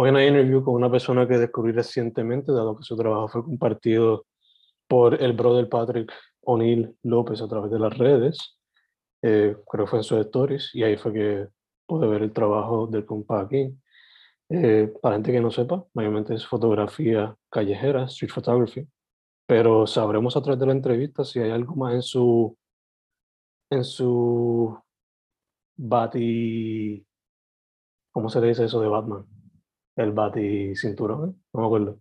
Hoy en la interview con una persona que descubrí recientemente, dado que su trabajo fue compartido por el brother Patrick O'Neill López a través de las redes. Eh, creo que fue en sus stories, y ahí fue que pude ver el trabajo del compa aquí. Eh, para gente que no sepa, mayormente es fotografía callejera, street photography, pero sabremos a través de la entrevista si hay algo más en su en su bati ¿cómo se le dice eso de Batman? El bati cinturón, ¿eh? no me acuerdo.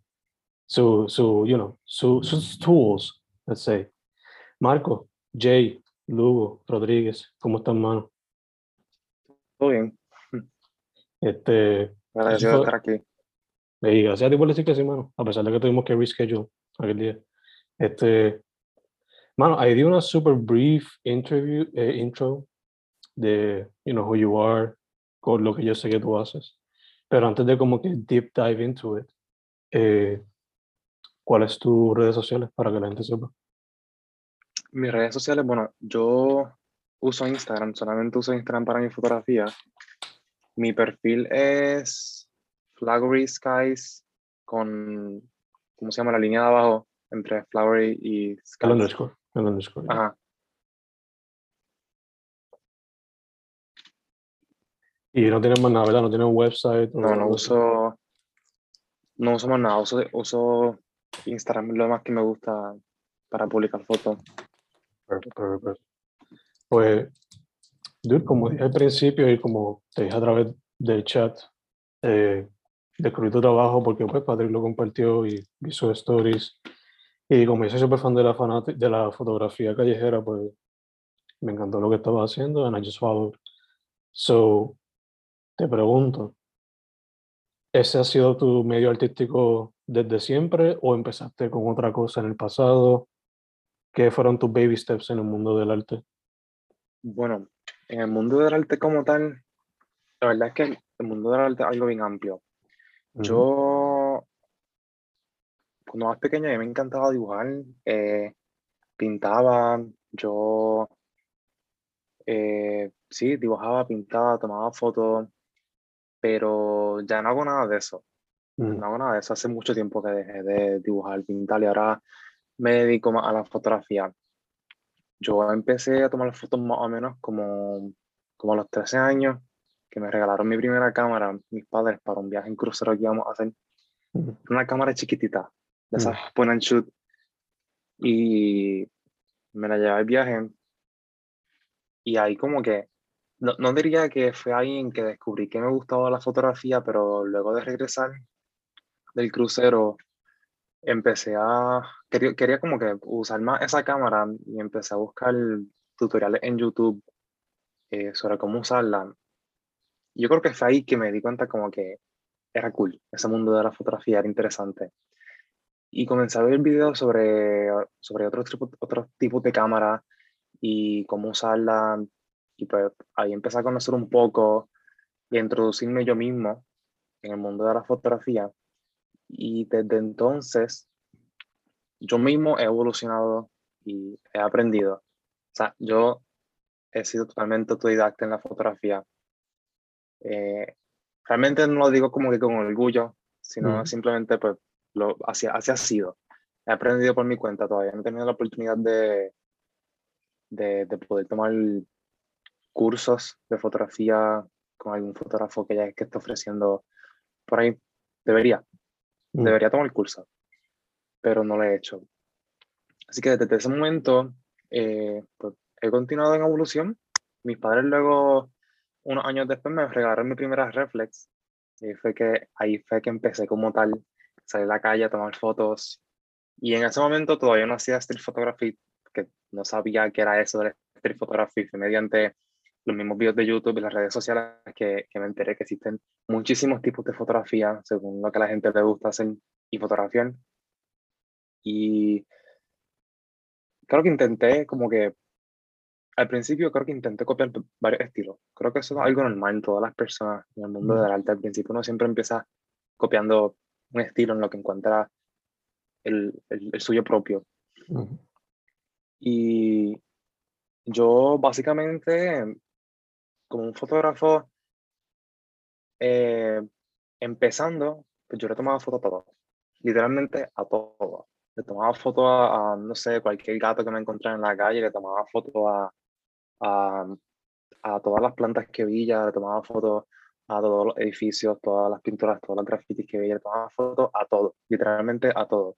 Su, su, you know, su, sus tools, let's say. Marco, Jay, Lugo, Rodríguez, ¿cómo están, mano? Todo bien. Este, Agradecido de estar aquí. y gracias a ti por decir que sí, mano, a pesar de que tuvimos que reschedule aquel día. Este, mano, I di una super brief interview, eh, intro de, you know, who you are, con lo que yo sé que tú haces. Pero antes de como que deep dive into it, eh, ¿cuáles tus redes sociales para que la gente sepa? Mis redes sociales, bueno, yo uso Instagram, solamente uso Instagram para mi fotografía. Mi perfil es Flowery Skies con, ¿cómo se llama? La línea de abajo entre Flowery y El Skies. underscore. El underscore. Ajá. Y no tienen más nada, ¿verdad? No tienen website. No, no uso, no uso más nada, uso, uso Instagram, lo más que me gusta para publicar fotos. Perfecto, perfecto. Pues, dude, como dije al principio y como te dije a través del chat, eh, descubrí tu trabajo porque pues Patrick lo compartió y vi sus stories. Y como yo soy súper fan de la, de la fotografía callejera, pues me encantó lo que estaba haciendo and I just followed. So, te pregunto, ¿ese ha sido tu medio artístico desde siempre o empezaste con otra cosa en el pasado? ¿Qué fueron tus baby steps en el mundo del arte? Bueno, en el mundo del arte como tal, la verdad es que el mundo del arte es algo bien amplio. Ujú. Yo, cuando más pequeño, a mí me encantaba dibujar, eh, pintaba, yo, eh, sí, dibujaba, pintaba, tomaba fotos, pero ya no hago nada de eso. No hago nada de eso. Hace mucho tiempo que dejé de dibujar, pintar y ahora me dedico más a la fotografía. Yo empecé a tomar fotos más o menos como, como a los 13 años, que me regalaron mi primera cámara, mis padres, para un viaje en crucero que íbamos a hacer. Una cámara chiquitita, de esas Mm. point and shoot. Y me la llevé al viaje. Y ahí como que, no, no diría que fue ahí en que descubrí que me gustaba la fotografía, pero luego de regresar del crucero, empecé a, quería, quería como que usar más esa cámara y empecé a buscar tutoriales en YouTube eh, sobre cómo usarla. Yo creo que fue ahí que me di cuenta como que era cool, ese mundo de la fotografía era interesante. Y comencé a ver videos sobre, sobre otros otros tipos de cámara y cómo usarla. Y pues ahí empecé a conocer un poco y a introducirme yo mismo en el mundo de la fotografía. Y desde entonces yo mismo he evolucionado y he aprendido. O sea, yo he sido totalmente autodidacta en la fotografía. Eh, realmente no lo digo como que con orgullo, sino simplemente pues lo, así, así ha sido. He aprendido por mi cuenta todavía, no he tenido la oportunidad de, de, de poder tomar cursos de fotografía con algún fotógrafo que ya que esté ofreciendo por ahí. Debería, mm. debería tomar el curso, pero no lo he hecho. Así que desde ese momento eh, pues, he continuado en evolución. Mis padres luego, unos años después, me regalaron mi primera reflex. Y fue que ahí fue que empecé como tal, salir a la calle a tomar fotos. Y en ese momento todavía no hacía street photography, que no sabía qué era eso de street photography. Fue mediante los mismos videos de YouTube y las redes sociales que, que, me enteré que existen muchísimos tipos de fotografía según lo que a la gente le gusta hacer y fotografiar. Y creo que intenté como que al principio creo que intenté copiar varios estilos. Creo que eso es algo normal en todas las personas en el mundo del arte. Al principio uno siempre empieza copiando un estilo en lo que encuentra el, el, suyo propio. Y yo básicamente, como un fotógrafo, eh, empezando, pues yo le tomaba fotos a todo, literalmente a todo. Le tomaba fotos a, no sé, cualquier gato que me encontrara en la calle, le tomaba fotos a, a, a todas las plantas que veía, le tomaba fotos a todos los edificios, todas las pinturas, todas las grafitis que veía, le tomaba fotos a todo, literalmente a todo.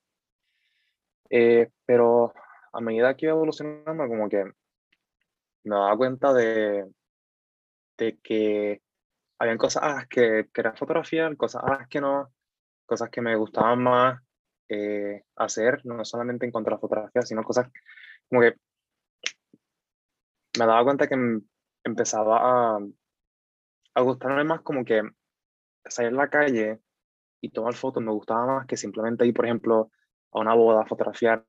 Eh, pero a medida que iba evolucionando, como que me daba cuenta de, de que habían cosas que quería fotografiar, cosas que no, cosas que me gustaban más eh, hacer, no solamente en cuanto a la fotografía, sino cosas como que me daba cuenta que empezaba a, a gustarme más como que salir a la calle y tomar fotos me gustaba más que simplemente ir, por ejemplo, a una boda a fotografiar.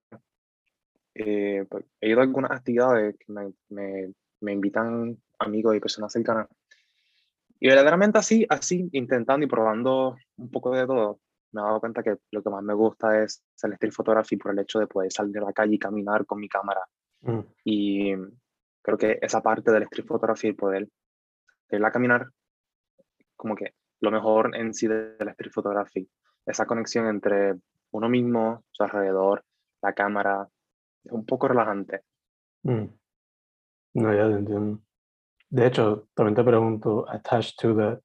Eh, pues, he ido a algunas actividades que me, me, me, invitan amigos y personas cercanas. Y verdaderamente así, así, intentando y probando un poco de todo, me he dado cuenta que lo que más me gusta es el street photography por el hecho de poder salir a la calle y caminar con mi cámara. Mm. Y creo que esa parte del street photography y poder ir a caminar, como que lo mejor en sí del street photography, esa conexión entre uno mismo, su alrededor, la cámara, es un poco relajante. Mm. No, ya te entiendo. De hecho, también te pregunto, attached to that,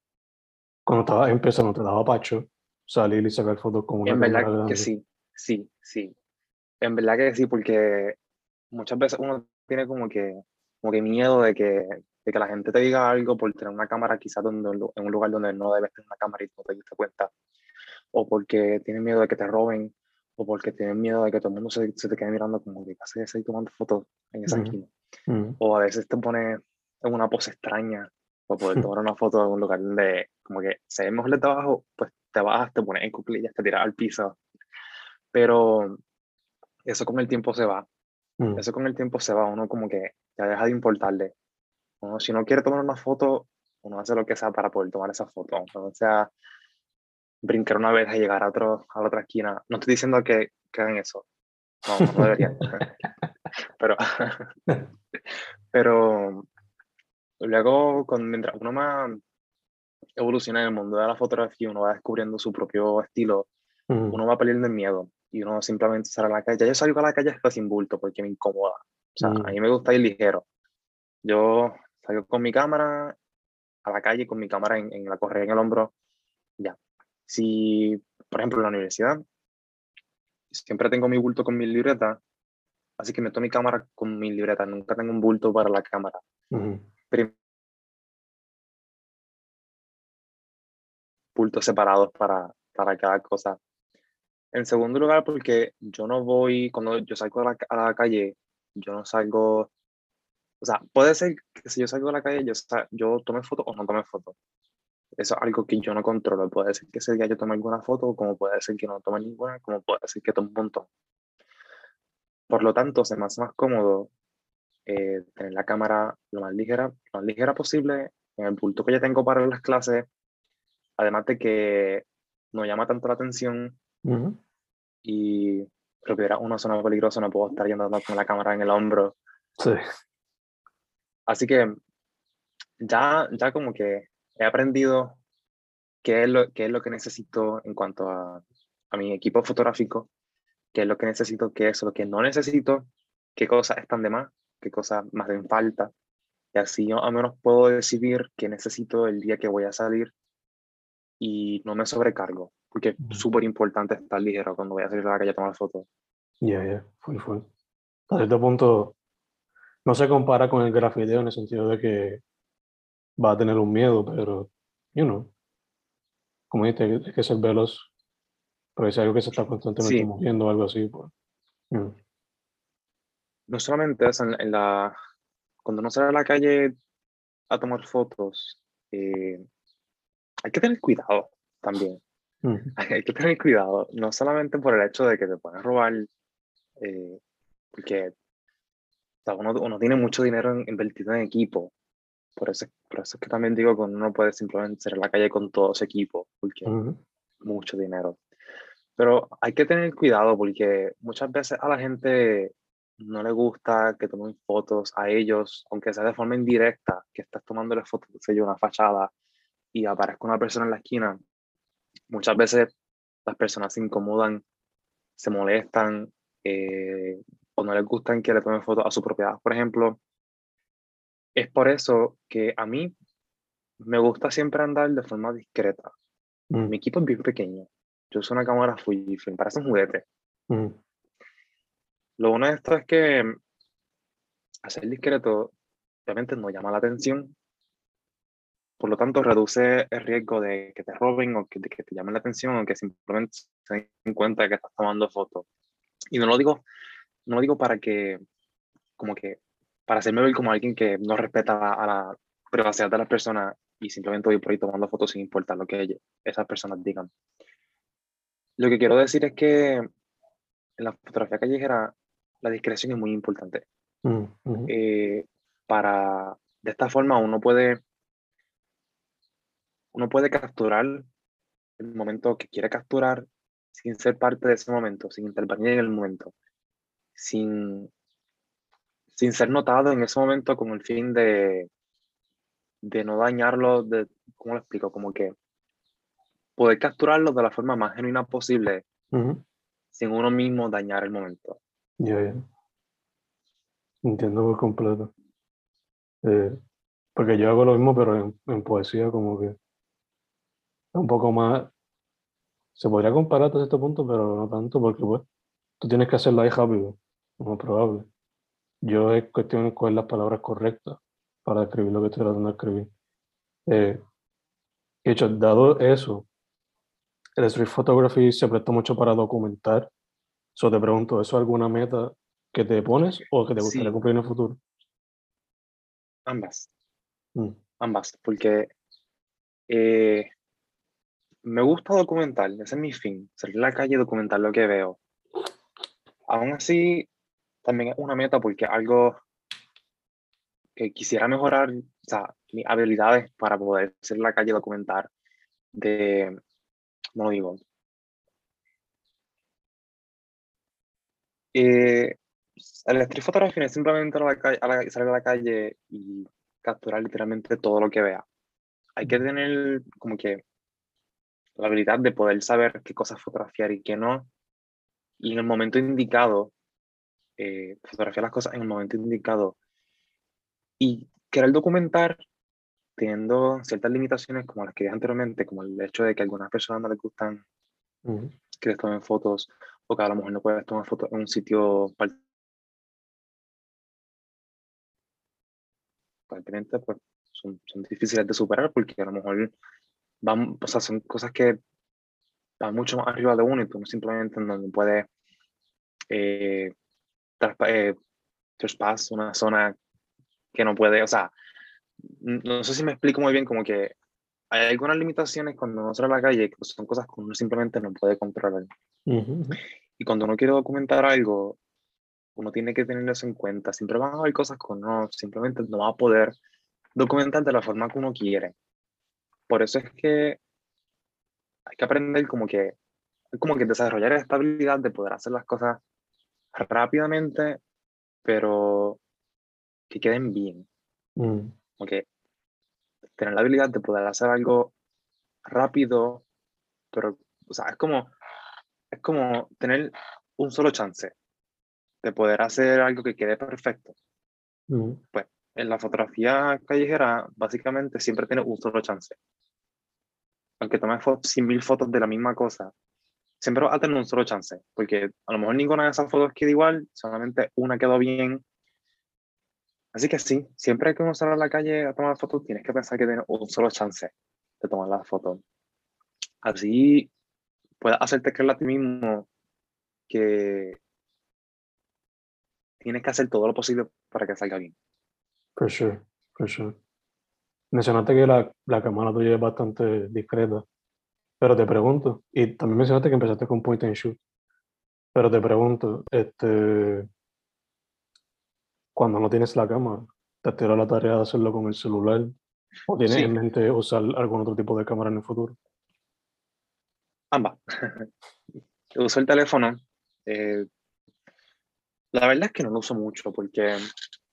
cuando estabas empezando, ¿te daba pacho salir y sacar fotos como una En verdad que sí, sí, sí. En verdad que sí, porque muchas veces uno tiene como que, como que miedo de que, de que la gente te diga algo por tener una cámara quizás donde, en un lugar donde no debes tener una cámara y no te diste cuenta. O porque tienes miedo de que te roben, o porque tienes miedo de que todo el mundo se, se te quede mirando como que casi ahí tomando fotos en esa esquina. O a veces te pone en una pose extraña para poder tomar una foto en un lugar donde como que se ve mejor de abajo, pues te bajas, te pones en cuclillas, te tiras al piso. Pero eso con el tiempo se va. Mm. Eso con el tiempo se va. Uno como que ya deja de importarle. Uno, si no quiere tomar una foto, uno hace lo que sea para poder tomar esa foto. O sea, brincar una vez a llegar a, otro, a la otra esquina. No estoy diciendo que, que hagan eso. No, no deberían. pero, pero luego, con, mientras uno más evoluciona en el mundo de la fotografía, uno va descubriendo su propio estilo, uno va perdiendo el miedo y uno simplemente sale a la calle. Yo salgo a la calle hasta sin bulto porque me incomoda. O sea, a mí me gusta ir ligero. Yo salgo con mi cámara a la calle, con mi cámara en, en la correa en el hombro, ya. Si, por ejemplo, en la universidad, siempre tengo mi bulto con mi libreta, así que meto mi cámara con mi libreta, nunca tengo un bulto para la cámara. Bultos separados para, para cada cosa. En segundo lugar, porque yo no voy, cuando yo salgo a la, a la calle, yo no salgo, o sea, puede ser que si yo salgo a la calle, yo, yo tome foto o no tome foto. Eso es algo que yo no controlo. Puede ser que ese día yo tome alguna foto, como puede ser que no tome ninguna, como puede ser que tome un montón. Por lo tanto, se me hace más cómodo eh, tener la cámara lo más ligera, lo más ligera posible, en el punto que ya tengo para las clases, además de que no llama tanto la atención y pero que era una zona peligrosa, no puedo estar yendo con la cámara en el hombro. Sí. Así que ya, ya como que he aprendido qué es lo, qué es lo que necesito en cuanto a, a mi equipo fotográfico, qué es lo que necesito, qué es lo que no necesito, qué cosas están de más, qué cosas más hacen falta. Y así yo al menos puedo decidir qué necesito el día que voy a salir y no me sobrecargo, porque es súper importante estar ligero cuando voy a salir a la calle a tomar fotos. Ya, ya, fue, fue. A cierto punto, no se compara con el grafiteo en el sentido de que va a tener un miedo, pero, you know, como dijiste, hay que ser veloz. Pero es algo que se está constantemente Sí. moviendo o algo así, pues. know. No solamente eso, en, en la, cuando uno sale a la calle a tomar fotos, eh, hay que tener cuidado también. Ujú. hay que tener cuidado, no solamente por el hecho de que te pueden robar, eh, porque o sea, uno, uno tiene mucho dinero en- invertido en equipo. Por eso, por eso es que también digo que uno no puede simplemente salir a la calle con todo ese equipo, porque mucho dinero. Pero hay que tener cuidado porque muchas veces a la gente no le gusta que tomen fotos a ellos, aunque sea de forma indirecta, que estás tomándole fotos de una fachada y aparezca una persona en la esquina. Muchas veces las personas se incomodan, se molestan eh, o no les gustan que le tomen fotos a su propiedad, por ejemplo. Es por eso que a mí me gusta siempre andar de forma discreta. Mm, Mi equipo es bien pequeño. Yo uso una cámara Fujifilm, parece un juguete. mm, Lo bueno de esto es que mm, hacer discreto obviamente no llama la atención. Por lo tanto, reduce el riesgo de que te roben o que, de que te llamen la atención o que simplemente se den cuenta de que estás tomando fotos. Y no lo digo, no lo digo para que, como que, para hacerme ver como alguien que no respeta a la privacidad de las personas y simplemente voy por ahí tomando fotos sin importar lo que esas personas digan. Lo que quiero decir es que en la fotografía callejera la discreción es muy importante. mm, ujú. Eh, para, de esta forma uno puede, uno puede capturar el momento que quiere capturar sin ser parte de ese momento, sin intervenir en el momento, sin, sin ser notado en ese momento con el fin de, de no dañarlo, de, ¿cómo lo explico? Como que poder capturarlo de la forma más genuina posible sin uno mismo dañar el momento. Ya, ya. Entiendo por completo. Eh, porque yo hago lo mismo, pero en, en poesía como que es un poco más... Se podría comparar hasta cierto punto, pero no tanto, porque pues tú tienes que hacerlo ahí rápido, lo más probable. Yo es cuestión de escoger las palabras correctas para escribir lo que estoy tratando de escribir. Eh, de hecho, dado eso, el street photography se presta mucho para documentar. So te pregunto, ¿eso es alguna meta que te pones o que te gustaría Sí. cumplir en el futuro? Ambas. Mm, ambas, porque eh, me gusta documentar, ese es mi fin, salir a la calle y documentar lo que veo. Aún así, también es una meta porque algo que quisiera mejorar, o sea, mis habilidades para poder salir a la calle y documentar de, no lo digo, eh, el street photography no es simplemente a la calle- a la- salir a la calle y capturar literalmente todo lo que vea. Hay que tener como que la habilidad de poder saber qué cosas fotografiar y qué no. Y en el momento indicado, eh, fotografiar las cosas en el momento indicado. Y querer documentar teniendo ciertas limitaciones como las que dije anteriormente, como el hecho de que a algunas personas no les gustan ujú, que les tomen fotos o que a lo mejor no puedes tomar fotos en un sitio par- aparentemente pues son, son difíciles de superar porque a lo mejor van, o sea, son cosas que van mucho más arriba de uno y tú no simplemente no, puedes eh, traspa- eh, una zona que no puede, o sea, no sé si me explico muy bien, como que hay algunas limitaciones cuando uno sale a la calle que son cosas que uno simplemente no puede controlar. ujú, ujú. Y cuando uno quiere documentar algo, uno tiene que tenerlo eso en cuenta. Siempre van a haber cosas que uno simplemente no va a poder documentar de la forma que uno quiere. Por eso es que hay que aprender como que, como que desarrollar esta habilidad de poder hacer las cosas rápidamente, pero que queden bien. Mm, Porque tener la habilidad de poder hacer algo rápido, pero, o sea, es como, es como tener un solo chance de poder hacer algo que quede perfecto. mm, En la fotografía callejera, básicamente siempre tienes un solo chance. Aunque tomes fo- 100.000 fotos de la misma cosa, siempre vas a tener un solo chance, porque a lo mejor ninguna de esas fotos queda igual, solamente una quedó bien. Así que sí, siempre que uno sale a la calle a tomar fotos, tienes que pensar que tienes un solo chance de tomar la foto. Así puedes hacerte creer a ti mismo que tienes que hacer todo lo posible para que salga bien. for sure, for sure. Mencionaste que la, la cámara tuya es bastante discreta, pero te pregunto, y también mencionaste que empezaste con point and shoot, pero te pregunto, este, cuando no tienes la cámara, ¿te tira la tarea de hacerlo con el celular? ¿O tienes Sí. en mente usar algún otro tipo de cámara en el futuro? Ambas. Uso el teléfono. eh, la verdad es que no lo uso mucho porque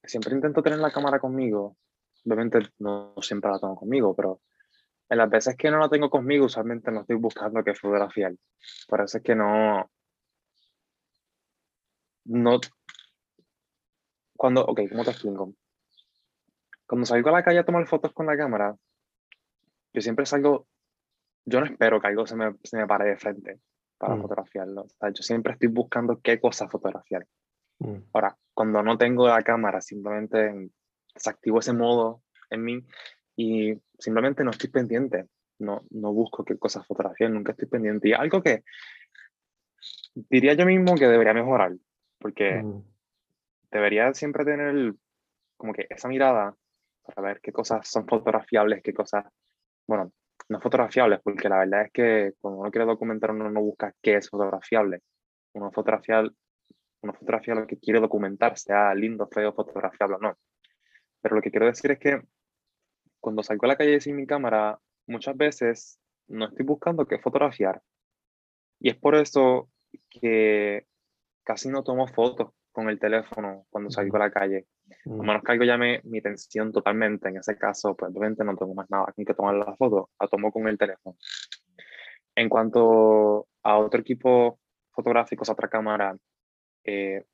siempre intento tener la cámara conmigo. Obviamente no siempre la tengo conmigo, pero en las veces que no la tengo conmigo, usualmente no estoy buscando qué fotografiar. Por eso es que no. No. Cuando. Ok, ¿cómo te explico? Cuando salgo a la calle a tomar fotos con la cámara, yo siempre salgo yo no espero que algo se me, se me pare de frente para Mm. fotografiarlo. O sea, yo siempre estoy buscando qué cosa fotografiar. Mm, Ahora, cuando no tengo la cámara, simplemente desactivo ese modo en mí y simplemente no estoy pendiente. No, no busco qué cosas fotografiar, nunca estoy pendiente. Y algo que diría yo mismo que debería mejorar, porque mm, debería siempre tener como que esa mirada para ver qué cosas son fotografiables, qué cosas, bueno, no fotografiables, porque la verdad es que cuando uno quiere documentar uno no busca qué es fotografiable. Uno fotografia, uno fotografia lo que quiere documentar, sea lindo, feo, fotografiable o no. Pero lo que quiero decir es que cuando salgo a la calle sin mi cámara, muchas veces no estoy buscando qué fotografiar. Y es por eso que casi no tomo fotos con el teléfono cuando salgo a la calle. A mm, menos que algo llame mi atención totalmente, en ese caso, pues obviamente no tengo más nada con que tomar la foto, la tomo con el teléfono. En cuanto a otro equipo fotográfico, otra cámara, eh,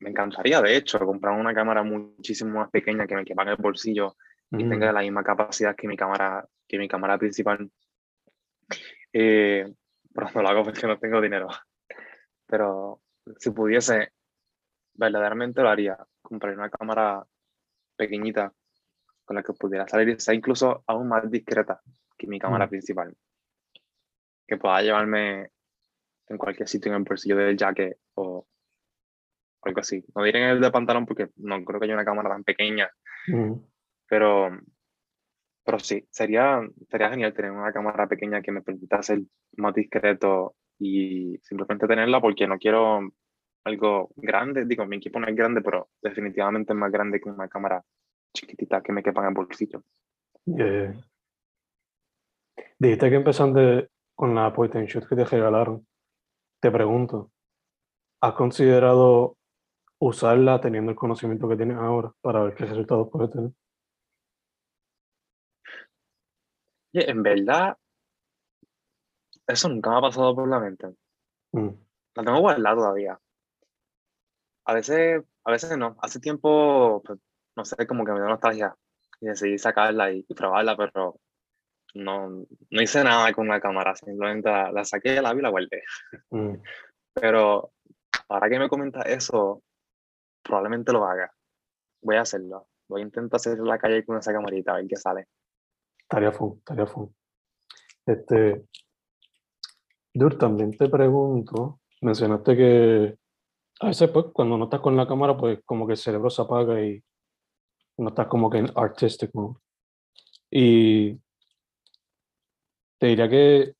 me encantaría, de hecho, comprar una cámara muchísimo más pequeña que me quepa en el bolsillo y tenga la misma capacidad que mi cámara, que mi cámara principal. Eh, pero no lo hago porque no tengo dinero. Pero si pudiese, verdaderamente lo haría. Compraría una cámara pequeñita con la que pudiera salir y sea incluso aún más discreta que mi cámara Mm. principal. Que pueda llevarme en cualquier sitio en el bolsillo del jacket o algo así. No diré en el de pantalón porque no creo que haya una cámara tan pequeña, mm. pero, pero sí, sería, sería genial tener una cámara pequeña que me permita ser más discreto y simplemente tenerla porque no quiero algo grande. Digo, mi equipo no es grande, pero definitivamente es más grande que una cámara chiquitita que me quepa en el bolsillo. Yeah. Dijiste que empezaste con la point and shoot que te regalaron. Te pregunto, ¿has considerado usarla teniendo el conocimiento que tienes ahora para ver qué resultados puedes tener? En verdad, eso nunca me ha pasado por la mente. Mm, La tengo guardada todavía. A veces, a veces no. Hace tiempo, pues, no sé, como que me dio nostalgia y decidí sacarla y, y probarla, pero no, no hice nada con la cámara. Simplemente la, la saqué, la vi y la guardé. mm, Pero ahora que me comentas eso, probablemente lo haga. Voy a hacerlo. Voy a intentar hacer la calle con esa camarita, a ver qué sale. Estaría full, estaría full. Este, Dur, también te pregunto, mencionaste que a veces pues cuando no estás con la cámara pues como que el cerebro se apaga y no estás como que en artistic mode. Y te diría que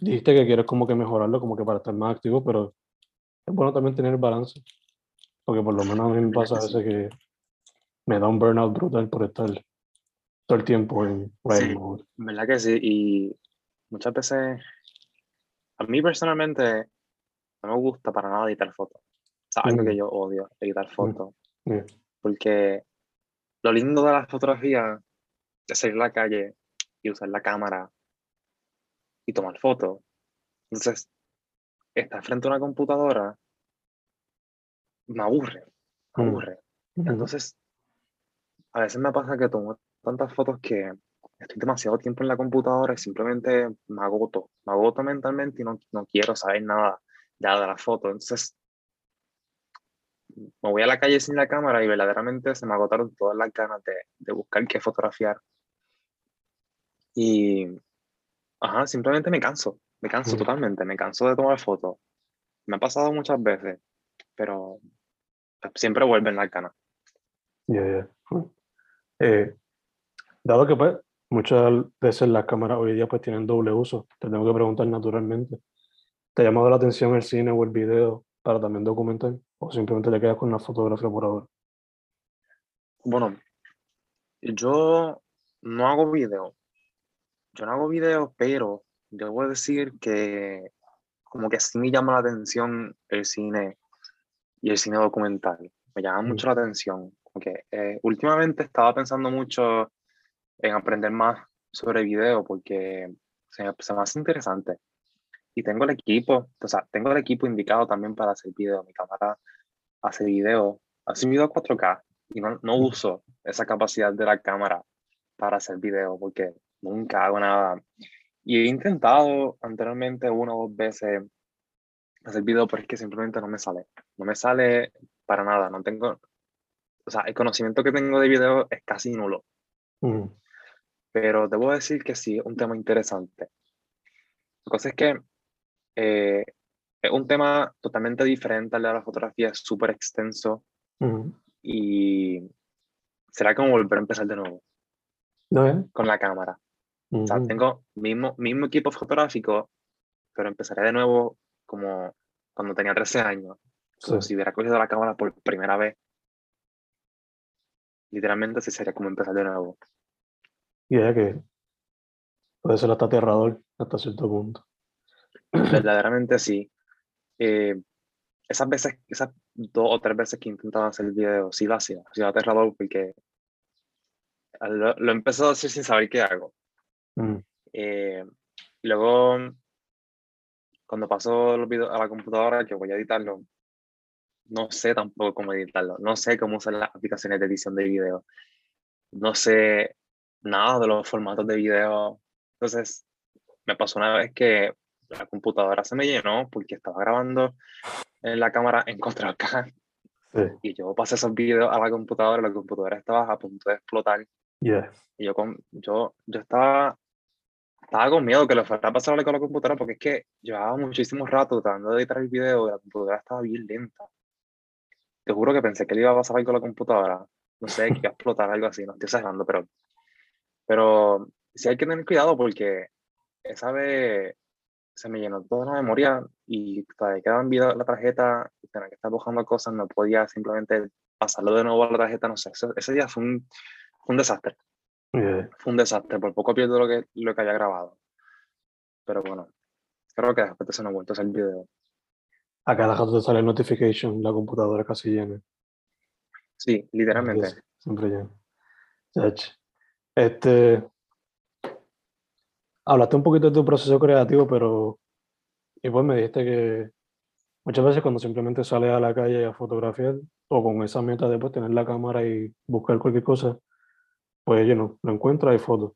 dijiste que quieres como que mejorarlo como que para estar más activo, pero es bueno también tener balance. Porque por lo menos a mí me ¿Verdad pasa a veces que me da un burnout brutal por estar todo el tiempo en writing Sí. mode. ¿Verdad que sí? Y muchas veces, a mí personalmente, no me gusta para nada editar fotos. Sea, algo que Mm. yo odio, editar fotos. Yeah. Porque lo lindo de la fotografía es salir a la calle y usar la cámara y tomar fotos. Entonces, estar frente a una computadora me aburre, me Mm. aburre. Entonces, a veces me pasa que tomo tantas fotos que estoy demasiado tiempo en la computadora y simplemente me agoto, me agoto mentalmente y no, no quiero saber nada ya de la foto. Entonces, me voy a la calle sin la cámara y verdaderamente se me agotaron todas las ganas de, de buscar qué fotografiar. Y, ajá, simplemente me canso, me canso Mm. totalmente, me canso de tomar fotos. Me ha pasado muchas veces, pero siempre vuelven las ganas. Ya, ya. Eh, dado que pues, muchas veces las cámaras hoy día pues tienen doble uso, te tengo que preguntar naturalmente. ¿Te ha llamado la atención el cine o el video para también documentar? ¿O simplemente te quedas con la fotografía por ahora? Bueno, yo no hago video. Yo no hago video, pero debo decir que como que sí me llama la atención el cine y el cine documental. Me llama Mm. mucho la atención. Como que, eh, últimamente estaba pensando mucho en aprender más sobre video porque se me, se me hace interesante. Y tengo el equipo, o sea, tengo el equipo indicado también para hacer video. Mi cámara hace video, hace video 4K y no, no uso esa capacidad de la cámara para hacer video porque nunca hago nada. Y he intentado anteriormente una o dos veces hacer video, pero es que simplemente no me sale. No me sale para nada. No tengo, o sea, el conocimiento que tengo de video es casi nulo. Ujú. Pero debo decir que sí, es un tema interesante. La cosa es que eh, es un tema totalmente diferente al de la fotografía, es súper extenso Ujú. y será como volver a empezar de nuevo ¿No es? con la cámara. O sea, tengo mismo, mismo equipo fotográfico, pero empezaré de nuevo como cuando tenía 13 años, como Sí. si hubiera cogido la cámara por primera vez. Literalmente sí sería como empezar de nuevo. Y es que puede ser hasta aterrador hasta cierto punto. Verdaderamente sí. Eh, esas veces, esas dos o tres veces que intentaba hacer el video, sí lo hacía, ha sido aterrador porque lo, lo empecé a hacer sin saber qué hago. Ujú. Eh, luego, cuando paso los videos a la computadora, que voy a editarlo, no sé tampoco cómo editarlo, no sé cómo usar las aplicaciones de edición de video, no sé nada de los formatos de video. Entonces, me pasó una vez que la computadora se me llenó porque estaba grabando en la cámara en 4K Sí. y yo pasé esos videos a la computadora, la computadora estaba a punto de explotar Yeah. y yo, con, yo, yo estaba, estaba con miedo que le fuera a pasar con la computadora porque es que llevaba muchísimo rato tratando de editar el video y la computadora estaba bien lenta. Te juro que pensé que le iba a pasar algo con la computadora. No sé, que iba a explotar algo así, no estoy exagerando, pero, pero sí hay que tener cuidado porque esa vez se me llenó toda la memoria y todavía quedaban videos en la tarjeta, y tenía que estar buscando cosas, no podía simplemente pasarlo de nuevo a la tarjeta, no sé, ese, ese día fue un, fue un desastre Yeah. fue un desastre, por poco pierdo lo que, lo que había grabado. Pero bueno, creo que después se nos vuelto el video. A cada rato te sale notification, la computadora casi llena. Sí, literalmente. Siempre llena. Este. Hablaste un poquito de tu proceso creativo, pero. Y pues me dijiste que muchas veces cuando simplemente sales a la calle a fotografiar, o con esa meta de pues, tener la cámara y buscar cualquier cosa, pues you know, lo encuentras y fotos.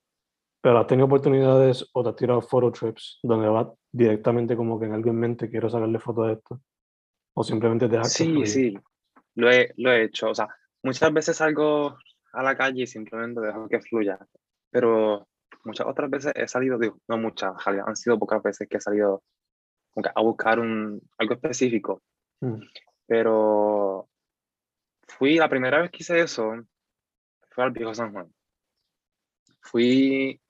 Pero has tenido oportunidades o te has tirado photo trips donde vas directamente como que en algo en mente quiero sacarle fotos a esto. O simplemente dejas que Sí, fluya. sí, lo he, lo he hecho. O sea, muchas veces salgo a la calle y simplemente dejo que fluya. Pero muchas otras veces he salido, digo, no muchas, han sido pocas veces que he salido a buscar un, algo específico. Mm. Pero fui, la primera vez que hice eso, fue al Viejo San Juan. Fui,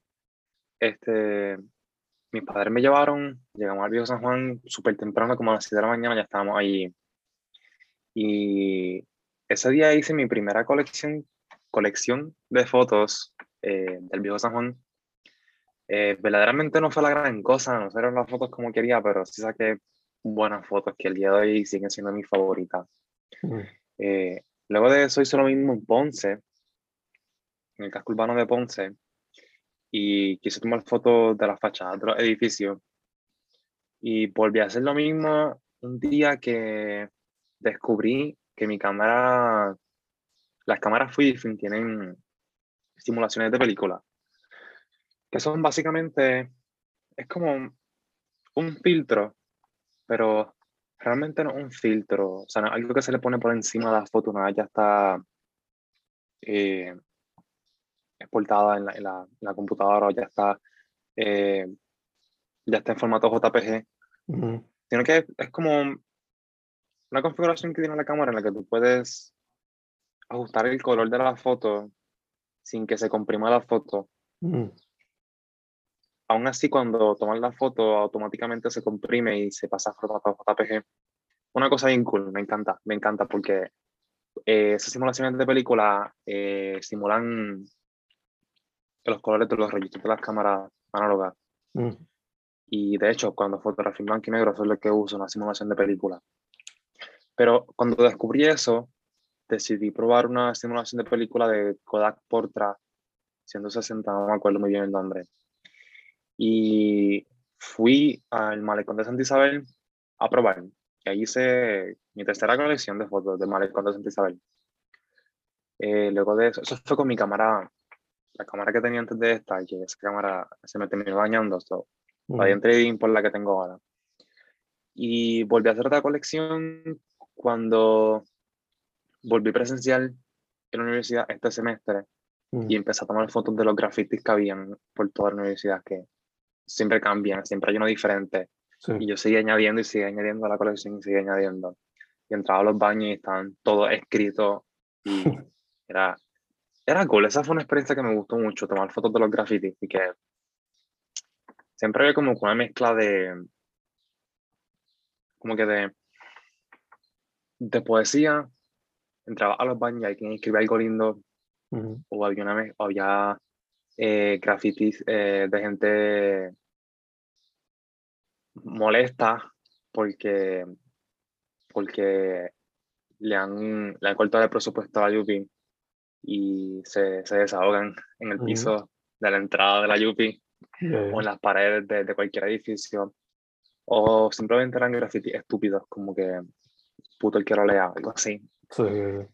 este, mis padres me llevaron, llegamos al Viejo San Juan súper temprano, como a las 7 de la mañana, ya estábamos ahí. Y ese día hice mi primera colección, colección de fotos eh, del Viejo San Juan. Eh, verdaderamente no fue la gran cosa, no fueron las fotos como quería, pero sí saqué buenas fotos que el día de hoy siguen siendo mis favoritas. Mm. Eh, luego de eso hice lo mismo en Ponce, en el casco urbano de Ponce, y quise tomar fotos de las fachadas de los edificios. Y volví a hacer lo mismo un día que descubrí que mi cámara, las cámaras Fujifilm tienen simulaciones de película, que son básicamente, es como un filtro, pero realmente no es un filtro, o sea, no, algo que se le pone por encima de la foto, nada, ya está eh, exportada en la, en, la, en la, computadora o ya está, eh, ya está en formato JPG, Ujú. sino que es, es como una configuración que tiene la cámara en la que tú puedes ajustar el color de la foto sin que se comprima la foto. Aún así, cuando tomas la foto, automáticamente se comprime y se pasa a formato JPG. Una cosa bien cool, me encanta, me encanta porque eh, esas simulaciones de película eh, simulan los colores de los registros de las cámaras análogas. Ujú. Y de hecho, cuando fotografía en blanco y negro, eso es lo que uso, una simulación de película. Pero cuando descubrí eso, decidí probar una simulación de película de Kodak Portra 160, no me acuerdo muy bien el nombre. Y fui al Malecón de Santa Isabel a probar. Y ahí hice mi tercera colección de fotos del Malecón de Santa Isabel. Eh, luego de eso, eso fue con mi cámara, la cámara que tenía antes de esta, que esa cámara se me terminó dañando, so, di en trading por la que tengo ahora. Y volví a hacer otra colección cuando volví presencial en la universidad este semestre Ujú. y empecé a tomar fotos de los grafitis que habían por toda la universidad, que siempre cambian, siempre hay uno diferente. Sí. Y yo seguí añadiendo y seguí añadiendo a la colección y seguí añadiendo. Y entraba a los baños y estaban todos escritos y era, era cool. Esa fue una experiencia que me gustó mucho, tomar fotos de los grafitis y que siempre había como una mezcla de, como que de, de poesía. Entraba a los baños y hay quien escribía algo lindo Ujú. o había, una, había eh, grafitis eh, de gente molesta porque, porque le han, le han cortado el presupuesto a la Yupi y se, se desahogan en el piso de la entrada de la Yupi o en las paredes de, de cualquier edificio o simplemente eran grafitis estúpidos como que puto el que lo lea, algo así. Sí, sí, sí.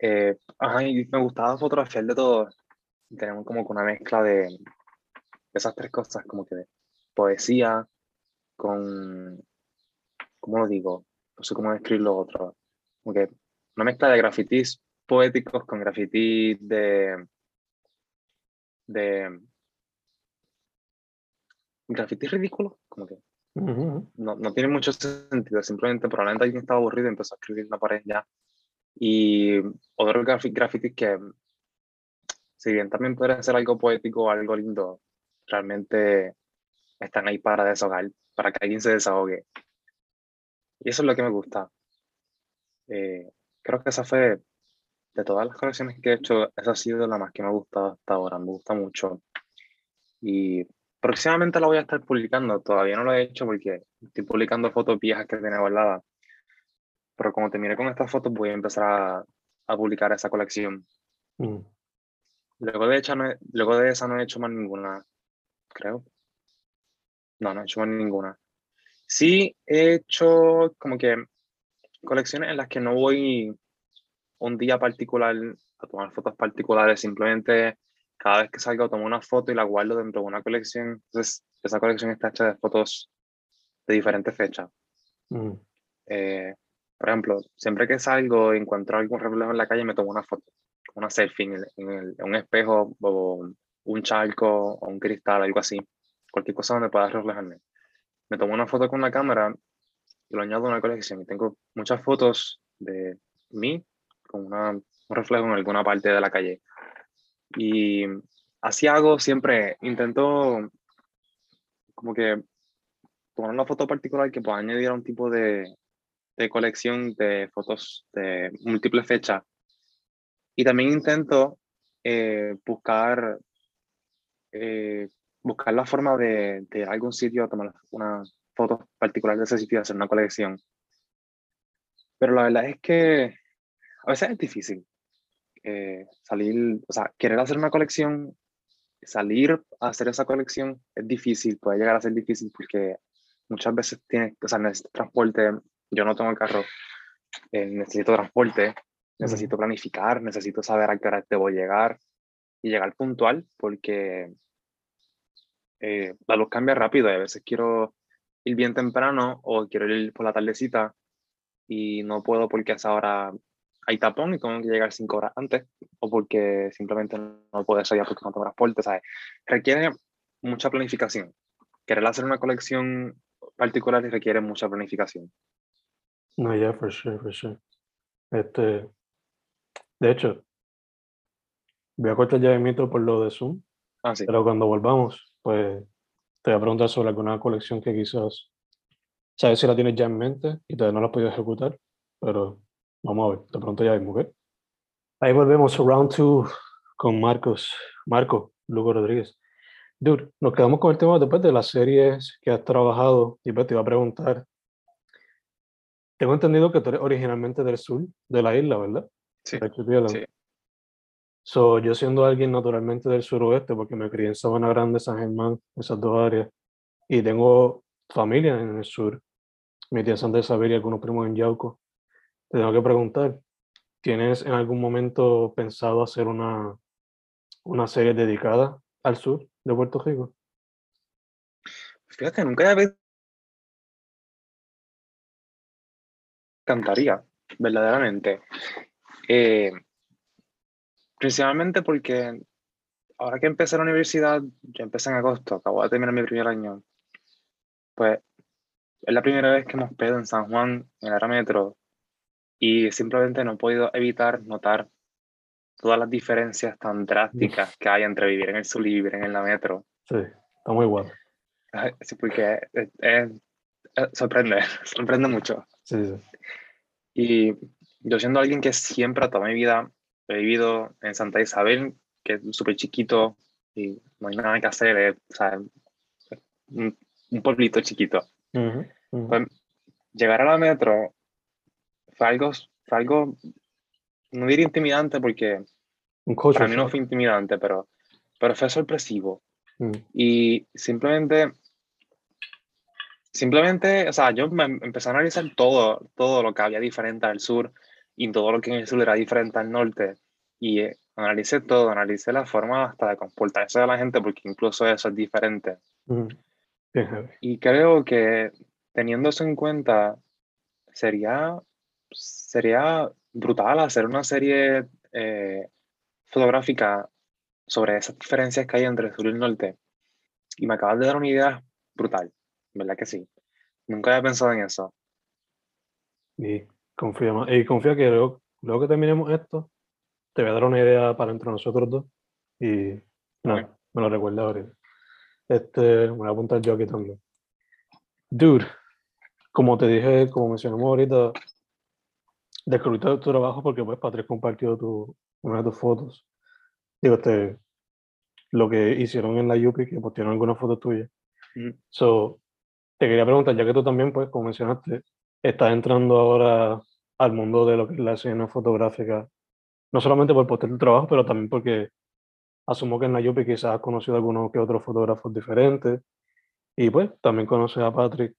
Eh, ajá, y me gustaba fotografiar de todo. Tenemos como una mezcla de, esas tres cosas, como que de poesía con, ¿cómo lo digo? No sé cómo describir lo otro. Como que una mezcla de grafitis poéticos con grafitis de, de grafitis ridículos, como que no, no tiene mucho sentido, simplemente probablemente alguien estaba aburrido y empezó a escribir en la pared ya. Y otros grafi- grafitis que, si bien también podrían ser algo poético algo lindo, realmente están ahí para desahogar, para que alguien se desahogue. Y eso es lo que me gusta. Eh, creo que esa fue, de todas las colecciones que he hecho, esa ha sido la más que me ha gustado hasta ahora, me gusta mucho. Y próximamente la voy a estar publicando, todavía no lo he hecho porque estoy publicando fotos viejas que tenía guardadas. Pero como terminé con estas fotos, voy a empezar a, a publicar esa colección. Ujú. Luego de, no he- luego de esa no he hecho más ninguna, creo. No, no he hecho más ninguna. Sí he hecho como que colecciones en las que no voy un día particular a tomar fotos particulares, simplemente cada vez que salgo tomo una foto y la guardo dentro de una colección. Entonces, esa colección está hecha de fotos de diferentes fechas. Ujú. Eh, por ejemplo, siempre que salgo encuentro algún reflejo en la calle, me tomo una foto, una selfie en, el- en el- en un espejo o un charco o un cristal, algo así. Cualquier cosa donde pueda reflejarme. Me tomo una foto con la cámara y lo añado a una colección. Y tengo muchas fotos de mí con una- un reflejo en alguna parte de la calle. Y así hago siempre. Intento como que tomar una foto particular que pueda añadir a un tipo de, de colección de fotos de múltiples fechas. Y también intento eh, buscar, eh, buscar la forma de, de algún sitio tomar una fotos particulares de ese sitio y hacer una colección. Pero la verdad es que a veces es difícil eh, salir, o sea, querer hacer una colección, salir a hacer esa colección es difícil, puede llegar a ser difícil porque muchas veces tienes, o sea, necesitas transporte, yo no tengo el carro, eh, necesito transporte, necesito planificar, necesito saber a qué hora debo llegar y llegar puntual porque eh, la luz cambia rápido y a veces quiero ir bien temprano o quiero ir por la tardecita y no puedo porque a esa hora hay tapón y tengo que llegar cinco horas antes o porque simplemente no puedo salir porque no tengo transporte, ¿sabes? Requiere mucha planificación. Querer hacer una colección particular requiere mucha planificación. No, ya, yeah, for sure, for sure. Este, de hecho, voy a cortar ya el mito por lo de Zoom, ah, sí. pero cuando volvamos, pues te voy a preguntar sobre alguna colección que quizás sabes si la tienes ya en mente y todavía no la has podido ejecutar, pero vamos a ver, te pregunto ya mismo, ¿ok? Ahí volvemos, round two con Marcos, Marco, Lugo Rodríguez. Dude, nos quedamos con el tema después de las series que has trabajado y pues te iba a preguntar. Tengo entendido que tú eres originalmente del sur de la isla, ¿verdad? Sí. sí. So, yo siendo alguien naturalmente del suroeste, porque me crié en Sabana Grande, San Germán, esas dos áreas, y tengo familia en el sur, mi tía Santa Isabel y algunos primos en Yauco, te tengo que preguntar, ¿tienes en algún momento pensado hacer una, una serie dedicada al sur de Puerto Rico? Fíjate, nunca había cantaría, verdaderamente. Eh, principalmente porque ahora que empecé la universidad, yo empecé en agosto, acabo de terminar mi primer año, pues es la primera vez que me hospedo en San Juan, en el área metro, y simplemente no he podido evitar notar todas las diferencias tan drásticas que hay entre vivir en el sur y vivir en la metro. Sí, está muy bueno. Sí, porque es, sorprende, sorprende mucho. Sí, sí. Y yo siendo alguien que siempre toda mi vida he vivido en Santa Isabel, que es súper chiquito y no hay nada que hacer, o sea, un, pueblito chiquito. Pues, llegar a la metro fue algo, fue algo, no diría intimidante porque un para mí no fue intimidante, pero, pero fue sorpresivo. Mm. Y simplemente, simplemente, o sea, yo me empecé a analizar todo, todo lo que había diferente al sur y todo lo que en el sur era diferente al norte. Y eh, analicé todo, analicé la forma hasta de comportarse de la gente, porque incluso eso es diferente. Y creo que teniendo eso en cuenta, sería, sería brutal hacer una serie eh, fotográfica sobre esas diferencias que hay entre el sur y el norte. Y me acabas de dar una idea brutal, ¿verdad que sí? Nunca había pensado en eso. Y confía, y confía que luego, luego que terminemos esto, te voy a dar una idea para entre nosotros dos. Y nada, me lo recuerda ahorita. Este, me voy a apuntar yo aquí también. Dude, como te dije, como mencionamos ahorita, descubrí tu trabajo porque pues Patrick compartió tu, una de tus fotos. Digo, este, lo que hicieron en la Yupi, que pusieron algunas fotos tuyas. So, te quería preguntar, ya que tú también, pues, como mencionaste, estás entrando ahora al mundo de lo que es la escena fotográfica, no solamente por postear tu trabajo, pero también porque asumo que en la Yupi quizás has conocido a algunos que otros fotógrafos diferentes, y pues también conoces a Patrick.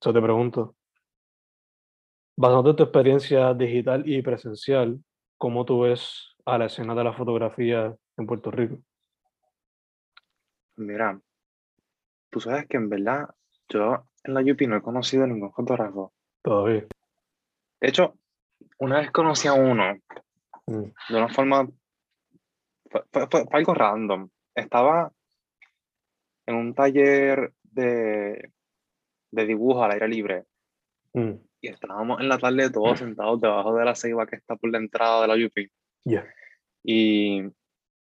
Yo te pregunto, basado en tu experiencia digital y presencial, ¿cómo tú ves a la escena de la fotografía en Puerto Rico? Mira, tú sabes que en verdad yo en la UP no he conocido a ningún fotógrafo. Todavía. De hecho, una vez conocí a uno Mm. de una forma. Fue, fue- fue algo random. Estaba en un taller de, de dibujo al aire libre Mm, y estábamos en la tarde todos sentados debajo de la ceiba que está por la entrada de la UP. Ya. Y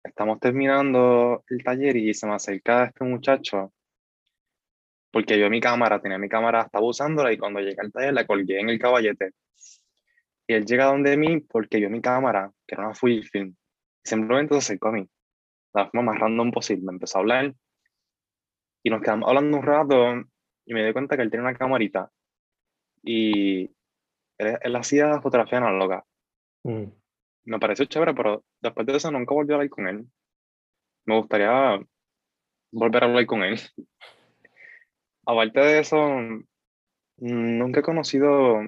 estamos terminando el taller y se me acerca este muchacho porque yo mi cámara, tenía mi cámara, estaba usándola y cuando llegué al taller la colgué en el caballete. Y él llega donde mí porque vio mi cámara, que era una Fujifilm. Y simplemente se acercó a mí. La forma más random posible. Me empezó a hablar. Y nos quedamos hablando un rato. y me di cuenta que él tiene una camarita y él, él hacía fotografía análoga. Mm. Me pareció chévere, pero después de eso nunca volví a hablar con él. Me gustaría volver a hablar con él. Aparte de eso, nunca he conocido,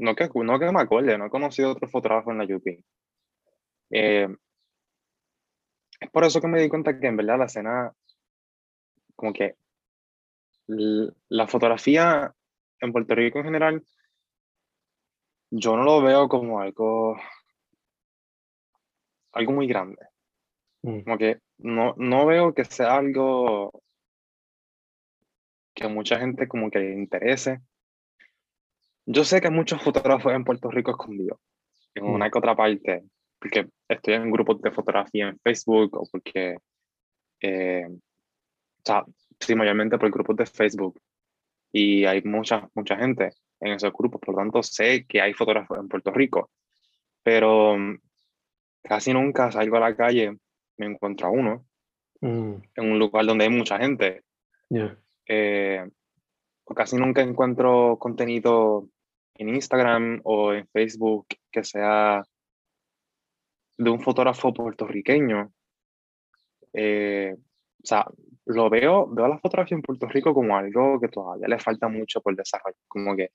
no que, no que me acuerde, no he conocido otro fotógrafo en la UP. Eh, es por eso que me di cuenta que en verdad la escena, como que la fotografía en Puerto Rico en general, yo no lo veo como algo, algo muy grande. Mm. Como que no, no veo que sea algo que a mucha gente como que le interese. Yo sé que muchos fotógrafos en Puerto Rico escondidos, en Mm. una que otra parte, porque estoy en grupos de fotografía en Facebook o porque, eh, o sea, sí, mayormente por grupos de Facebook y hay mucha, mucha gente en esos grupos, por lo tanto sé que hay fotógrafos en Puerto Rico, pero mm, casi nunca salgo a la calle, me encuentro a uno Mm. en un lugar donde hay mucha gente. Yeah. eh, o casi nunca encuentro contenido en Instagram o en Facebook que sea de un fotógrafo puertorriqueño. Eh, o sea, lo veo, veo la fotografía en Puerto Rico como algo que todavía le falta mucho por desarrollar. Como que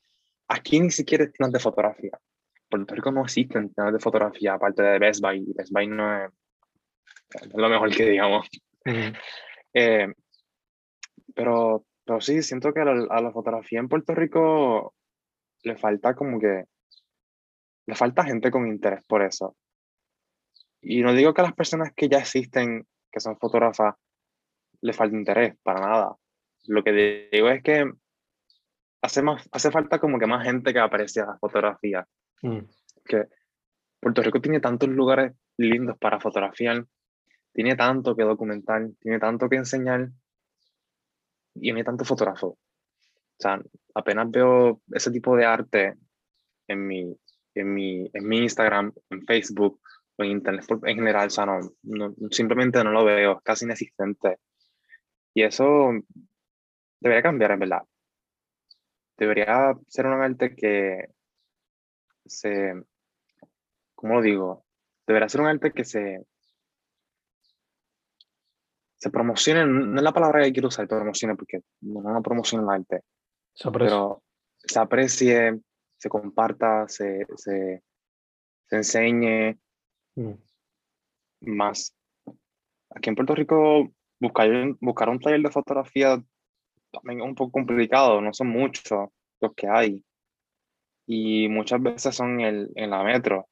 aquí ni siquiera hay tiendas de fotografía. En Puerto Rico no existen tiendas de fotografía aparte de Best Buy. Best Buy no es, es lo mejor que digamos. Eh, pero, pero sí, siento que a la, a la fotografía en Puerto Rico le falta como que, le falta gente con interés por eso. Y no digo que a las personas que ya existen, que son fotógrafas, le falte interés, para nada. Lo que digo es que hace, más, hace falta como que más gente que aprecie la fotografía. Mm. Que Puerto Rico tiene tantos lugares lindos para fotografiar, tiene tanto que documentar, tiene tanto que enseñar y hay tanto fotógrafo. O sea, apenas veo ese tipo de arte en mi, en mi, en mi Instagram, en Facebook o en Internet en general. O sea, no, no- simplemente no lo veo, es casi inexistente. Y eso debería cambiar, en verdad. Debería ser un arte que se, ¿cómo lo digo? Debería ser un arte que se, se promocione, no es la palabra que quiero usar, promocione, porque no, no promociona el arte, Se pero se aprecie, se comparta, se, se, se enseñe Mm. más. Aquí en Puerto Rico, buscar, buscar un taller de fotografía también es un poco complicado, no son muchos los que hay. Y muchas veces son en, en la metro,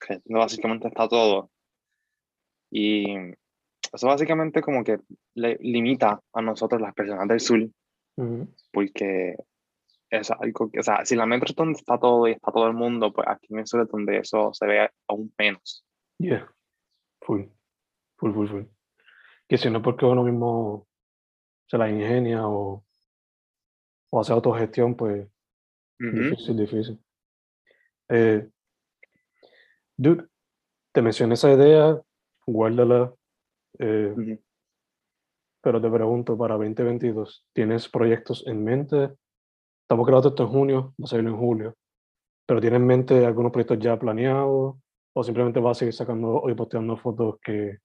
que básicamente está todo. Y eso básicamente como que le limita a nosotros, las personas del sur, Porque es algo que, o sea, si la metro es donde está todo y está todo el mundo, pues aquí en el sur es donde eso se ve aún menos. Yeah. Full. Full, full, full. Que si no es porque uno mismo se la ingenia o, o hace autogestión, pues Ujú. difícil, difícil. Eh, dude, te mencioné esa idea, guárdala. eh, Ujú. Pero te pregunto, para 2022, ¿tienes proyectos en mente? Estamos grabando esto en junio, va a salir en julio. ¿Pero tienes en mente algunos proyectos ya planeados? ¿O simplemente vas a seguir sacando y posteando fotos que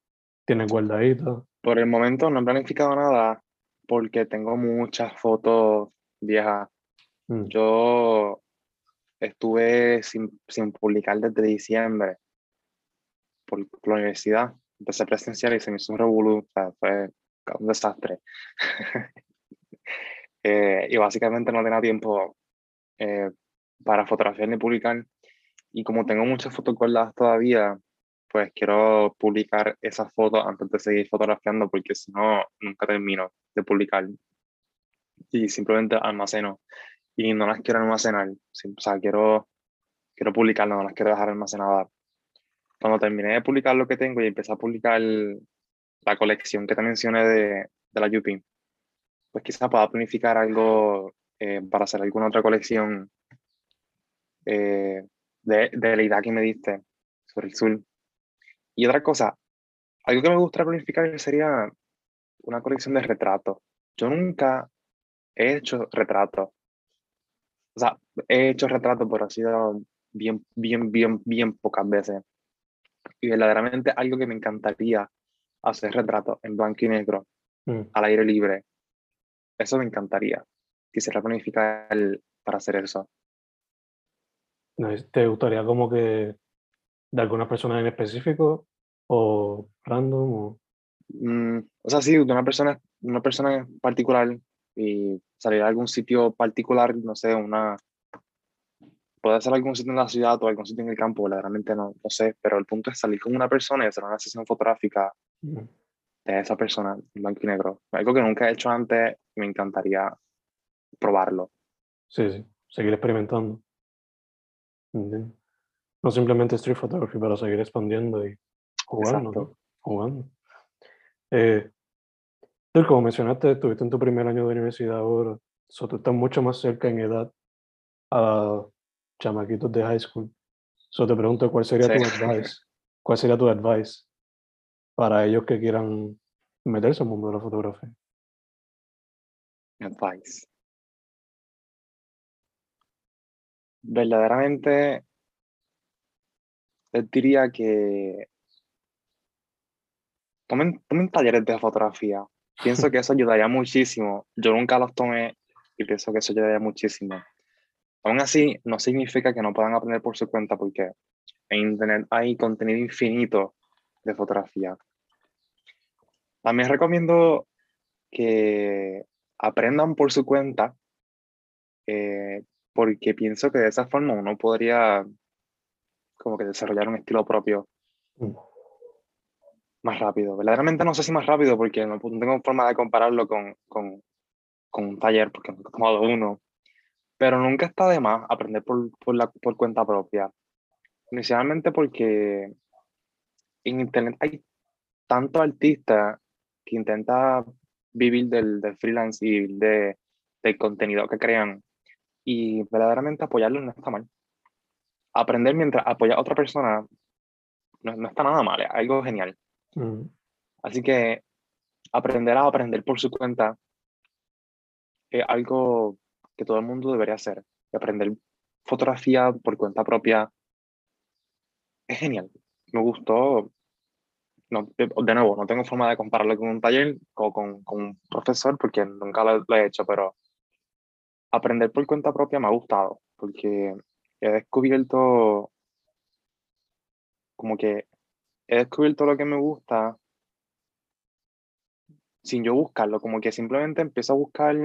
tienes guardaditas? Por el momento no he planificado nada porque tengo muchas fotos viejas. Mm, Yo estuve sin, sin publicar desde diciembre por, por la universidad. Empecé presencial y se me hizo un revolú, o sea, fue un desastre. Eh, y básicamente no tenía tiempo eh, para fotografiar ni publicar. Y como tengo muchas fotos guardadas todavía, pues quiero publicar esas fotos antes de seguir fotografiando, porque si no, nunca termino de publicar. Y simplemente almaceno. Y no las quiero almacenar. O sea, quiero, quiero publicarlas, no las quiero dejar almacenadas. Cuando terminé de publicar lo que tengo y empecé a publicar la colección que te mencioné de, de la UP, pues quizás pueda planificar algo eh, para hacer alguna otra colección eh, de, de la idea que me diste sobre el sur. Y otra cosa, algo que me gustaría planificar sería una colección de retratos. Yo nunca he hecho retratos. O sea, he hecho retratos, pero ha sido bien, bien, bien, bien pocas veces. Y verdaderamente algo que me encantaría hacer retratos en blanco y negro, Mm. al aire libre. Eso me encantaría. Quisiera planificar para hacer eso. ¿Te gustaría como que de alguna persona en específico o random o Mm, o sea, sí, de una persona, una persona en particular y salir a algún sitio particular, no sé, una... Puede ser algún sitio en la ciudad o algún sitio en el campo, verdaderamente no, no sé, pero el punto es salir con una persona y hacer una sesión fotográfica. De esa persona en blanco y negro. Algo que nunca he hecho antes me encantaría probarlo. Sí, sí, seguir experimentando. Entiendo. No simplemente street photography, pero seguir expandiendo y jugando. ¿no? Jugando. Eh, como mencionaste, estuviste en tu primer año de universidad ahora, so, tú estás mucho más cerca en edad a chamaquitos de high school. So, te pregunto, ¿cuál sería tu Sí. advice? ¿Cuál sería tu advice para ellos que quieran meterse al mundo de la fotografía? Advice. Verdaderamente, les diría que tomen, tomen talleres de fotografía. Pienso que eso ayudaría muchísimo. Yo nunca los tomé y pienso que eso ayudaría muchísimo. Aún así, no significa que no puedan aprender por su cuenta porque en Internet hay contenido infinito de fotografía. También recomiendo que aprendan por su cuenta eh, porque pienso que de esa forma uno podría como que desarrollar un estilo propio Mm. más rápido. Verdaderamente no sé si más rápido porque no, no tengo forma de compararlo con, con, con un taller porque nunca he tomado uno. Pero nunca está de más aprender por, por, la, por cuenta propia. Inicialmente porque en Internet hay tantos artistas que intentan vivir del, del freelance y de, del contenido que crean. Y verdaderamente apoyarlos no está mal. Aprender mientras apoya a otra persona no, no está nada mal, es algo genial. Mm. Así que aprender a aprender por su cuenta es algo que todo el mundo debería hacer. Y aprender fotografía por cuenta propia es genial. Me gustó. No, de nuevo, no tengo forma de compararlo con un taller o con, con un profesor porque nunca lo, lo he hecho, pero aprender por cuenta propia me ha gustado porque he descubierto como que he descubierto lo que me gusta sin yo buscarlo, como que simplemente empiezo a buscar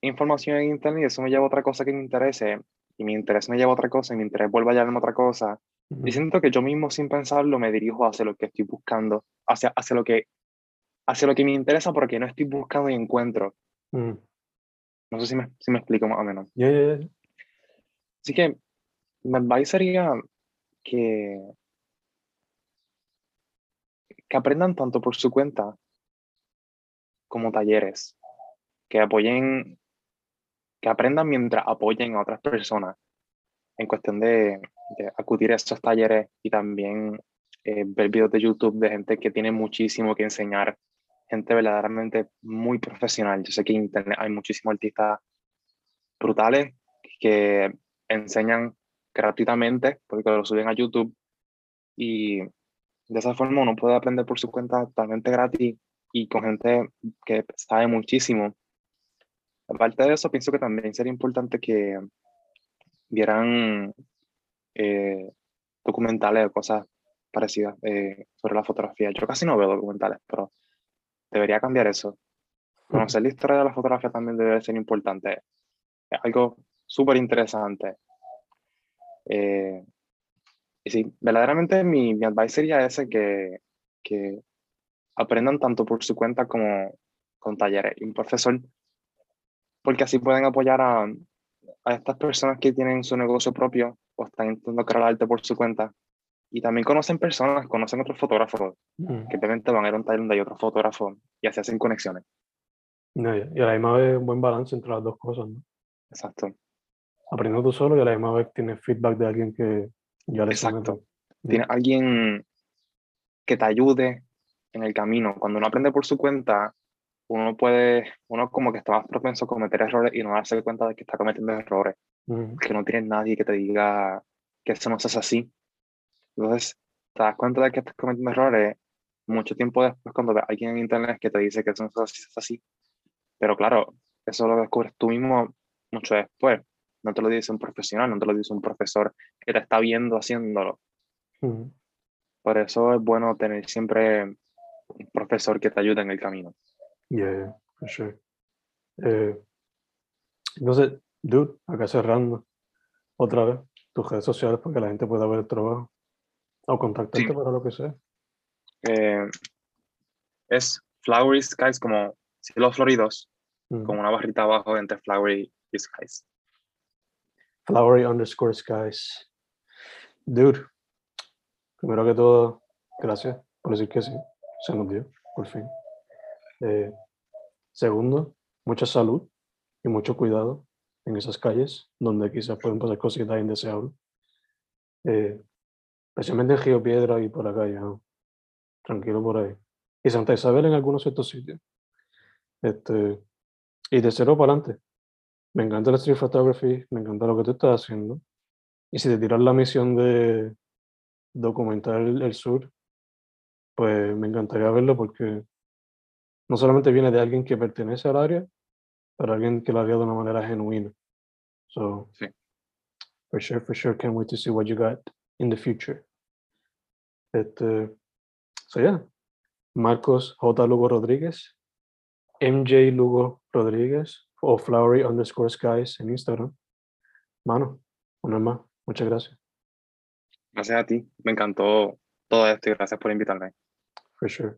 información en internet y eso me lleva a otra cosa que me interese y mi interés me lleva a otra cosa y mi interés vuelve a llevarme a otra cosa. Y siento que yo mismo sin pensarlo me dirijo hacia lo que estoy buscando, hacia, hacia, lo, que, hacia lo que me interesa porque no estoy buscando y encuentro. Mm. No sé si me, si me explico más o menos. Yeah, yeah, yeah. Así que mi advice sería que, que aprendan tanto por su cuenta como talleres, que apoyen, que aprendan mientras apoyen a otras personas en cuestión de, de acudir a esos talleres y también eh, ver videos de YouTube de gente que tiene muchísimo que enseñar, gente verdaderamente muy profesional. Yo sé que en Internet hay muchísimos artistas brutales que enseñan gratuitamente porque lo suben a YouTube y de esa forma uno puede aprender por su cuenta totalmente gratis y con gente que sabe muchísimo. Aparte de eso, pienso que también sería importante que vieran eh, documentales o cosas parecidas eh, sobre la fotografía. Yo casi no veo documentales, pero debería cambiar eso. Conocer la historia de la fotografía también debe ser importante. Es algo súper interesante. Eh, y sí, verdaderamente mi, mi advice sería ese, que, que aprendan tanto por su cuenta como con talleres y un profesor, porque así pueden apoyar a, a estas personas que tienen su negocio propio o están intentando crear arte por su cuenta. Y también conocen personas, conocen otros fotógrafos, Mm. que obviamente van a ir a un taller donde hay otros fotógrafos y así hacen conexiones. No, y a la misma vez un buen balance entre las dos cosas, ¿no? Exacto. Aprendiendo tú solo y a la misma vez tienes feedback de alguien que ya le Exacto. todo. Tienes alguien que te ayude en el camino. Cuando uno aprende por su cuenta, uno puede, uno como que está más propenso a cometer errores y no darse cuenta de que está cometiendo errores, Mm, que no tienes nadie que te diga que eso no se hace así. Entonces, te das cuenta de que estás cometiendo errores mucho tiempo después cuando ves a alguien en internet que te dice que eso no se hace así, se hace así. Pero claro, eso lo descubres tú mismo mucho después. No te lo dice un profesional, no te lo dice un profesor que te está viendo haciéndolo. mm. Por eso es bueno tener siempre un profesor que te ayude en el camino. Yeah, for sure. Eh, entonces, dude, acá cerrando otra vez tus redes sociales para que la gente pueda ver el trabajo o contactarte Sí. para lo que sea. Eh, es Flowery Skies como cielos floridos, Mm. con una barrita abajo entre Flowery y Skies. Flowery underscore skies. Dude, primero que todo, gracias por decir que sí. Se nos dio, por fin. Eh, segundo, mucha salud y mucho cuidado en esas calles donde quizás pueden pasar cositas indeseables. Eh, especialmente en Río Piedra y por acá ya. Tranquilo por ahí. Y Santa Isabel en algunos ciertos sitios. Este, y de cero para adelante. Me encanta la street photography, me encanta lo que tú estás haciendo. Y si te tiras la misión de documentar el, el sur, pues me encantaría verlo porque no solamente viene de alguien que pertenece al área, pero alguien que lo haría de una manera genuina. So, Sí. for sure, for sure, can't wait to see what you got in the future. Este, so yeah, Marcos J. Lugo Rodríguez, MJ Lugo Rodríguez o Flowery underscore skies en Instagram. Mano, una más, muchas gracias. Gracias a ti, me encantó todo esto y gracias por invitarme. For sure.